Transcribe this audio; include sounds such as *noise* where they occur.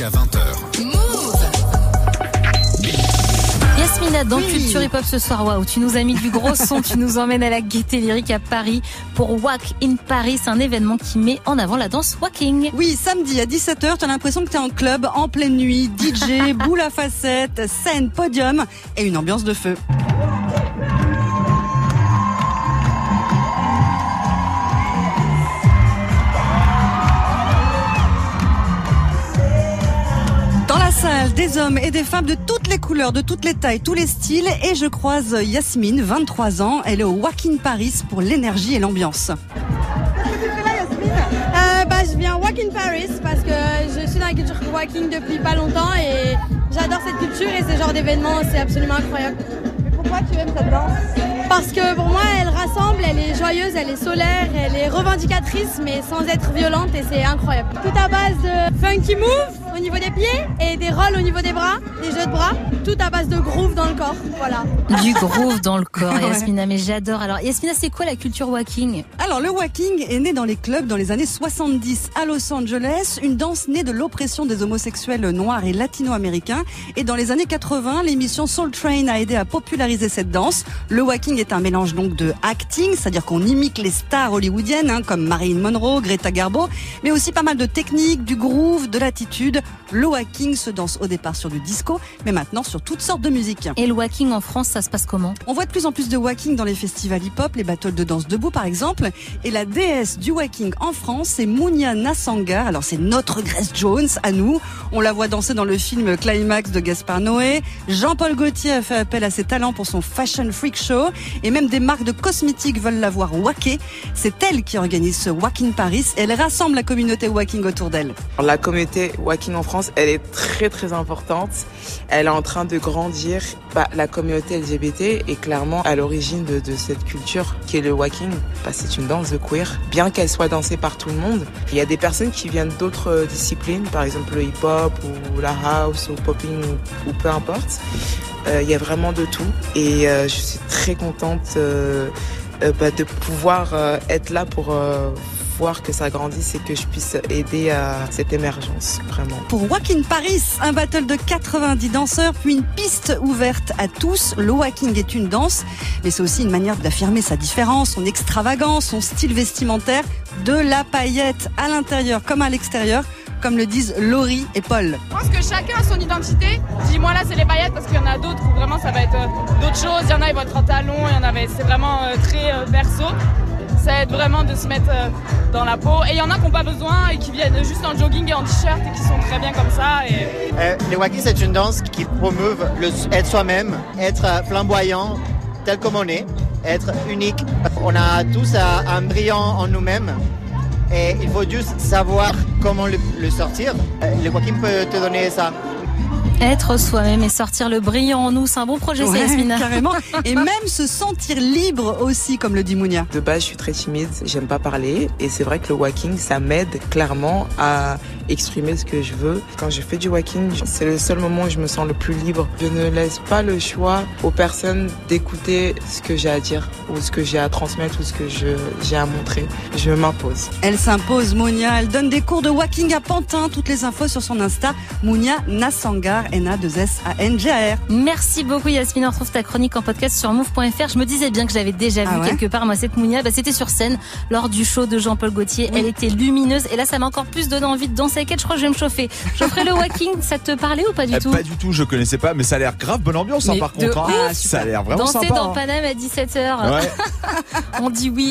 jusqu'à 20h. Yasmina, dans Culture Hip Hop ce soir, waouh, tu nous as mis du gros son, tu nous emmènes à la Gaieté Lyrique à Paris pour Wack in Paris, un événement qui met en avant la danse walking. Oui, samedi à 17h, tu as l'impression que tu es en club, en pleine nuit, DJ, *laughs* boule à facettes, scène, podium et une ambiance de feu. Des hommes et des femmes de toutes les couleurs, de toutes les tailles, tous les styles. Et je croise Yasmine, 23 ans. Elle est au Walking Paris pour l'énergie et l'ambiance. Qu'est-ce que tu fais là, Yasmine euh, bah, Je viens Walk in Paris parce que je suis dans la culture walking depuis pas longtemps et j'adore cette culture et ce genre d'événement, c'est absolument incroyable. Mais pourquoi tu aimes cette danse? Parce que pour moi, elle rassemble, elle est joyeuse, elle est solaire, elle est revendicatrice, mais sans être violente et c'est incroyable. Tout à base de funky move au niveau des pieds et des rolls au niveau des bras, des jeux de bras, tout à base de groove dans le corps. Voilà. Du groove dans le corps, *laughs* Yasmina, mais j'adore. Alors, Yasmina, c'est quoi la culture walking? Alors, le walking est né dans les clubs dans les années 70 à Los Angeles, une danse née de l'oppression des homosexuels noirs et latino-américains. Et dans les années 80, l'émission Soul Train a aidé à populariser cette danse. Le walking est un mélange donc de acting, c'est-à-dire qu'on imite les stars hollywoodiennes, hein, comme Marilyn Monroe, Greta Garbo, mais aussi pas mal de techniques, du groove, de l'attitude. Le walking se danse au départ sur du disco, mais maintenant sur toutes sortes de musiques. Et le walking en France, ça se passe comment? On voit de plus en plus de walking dans les festivals hip-hop, les battles de danse debout par exemple. Et la déesse du walking en France, c'est Mounia Nassangar. Alors c'est notre Grace Jones à nous. On la voit danser dans le film Climax de Gaspard Noé. Jean-Paul Gaultier a fait appel à ses talents pour son Fashion Freak Show. Et même des marques de cosmétiques veulent la voir wacker. C'est elle qui organise ce Walking Paris et elle rassemble la communauté walking autour d'elle. La communauté walking en France, elle est très très importante. Elle est en train de grandir. Bah, la communauté LGBT est clairement à l'origine de, cette culture qui est le walking. Bah, c'est une danse de queer, bien qu'elle soit dansée par tout le monde. Il y a des personnes qui viennent d'autres disciplines, par exemple le hip-hop ou la house ou popping ou, peu importe. Euh, il y a vraiment de tout et euh, je suis très contente euh, bah, de pouvoir euh, être là pour euh, voir que ça grandisse et que je puisse aider à cette émergence, vraiment. Pour Walking Paris, un battle de 90 danseurs, puis une piste ouverte à tous. Le walking est une danse, mais c'est aussi une manière d'affirmer sa différence, son extravagance, son style vestimentaire, de la paillette à l'intérieur comme à l'extérieur comme le disent Laurie et Paul. Je pense que chacun a son identité. Dis-moi là, c'est les paillettes parce qu'il y en a d'autres où vraiment ça va être euh, d'autres choses. Il y en a, ils vont être en talons, il y en a, c'est vraiment euh, très euh, perso. Ça aide vraiment de se mettre euh, dans la peau. Et il y en a qui n'ont pas besoin et qui viennent juste en jogging et en t-shirt et qui sont très bien comme ça. Euh, le walking, c'est une danse qui promeuve le, être soi-même, être flamboyant tel comme on est, être unique. On a tous un brillant en nous-mêmes et il faut juste savoir comment le, sortir. Le walking peut te donner ça. Être soi-même et sortir le brillant en nous, c'est un bon projet, ouais, Yasmina. Carrément. *laughs* Et même se sentir libre aussi, comme le dit Mounia. De base, je suis très timide, j'aime pas parler. Et c'est vrai que le walking, ça m'aide clairement à exprimer ce que je veux. Quand je fais du walking, c'est le seul moment où je me sens le plus libre. Je ne laisse pas le choix aux personnes d'écouter ce que j'ai à dire ou ce que j'ai à transmettre ou ce que j'ai à montrer. Je m'impose. Elle s'impose, Mounia. Elle donne des cours de walking à Pantin. Toutes les infos sur son Insta, Mounia Nassangar, N-A-2-S-A-N-G-A-R. Merci beaucoup, Yasmine. On retrouve ta chronique en podcast sur move.fr. Je me disais bien que j'avais déjà Ah vu ouais quelque part, moi, cette Mounia. Bah, c'était sur scène lors du show de Jean-Paul Gaultier. Elle était lumineuse. Et là, ça m'a encore plus donné envie de danser Je crois que je vais me chauffer. Je ferai le walking. Ça te parlait ou pas du Eh, tout Pas du tout, je connaissais pas, mais ça a l'air grave bonne ambiance hein, par contre. hein. ouf. ça a l'air vraiment Danser sympa. dans hein. Paname à 17h. Ouais. *laughs* On dit oui.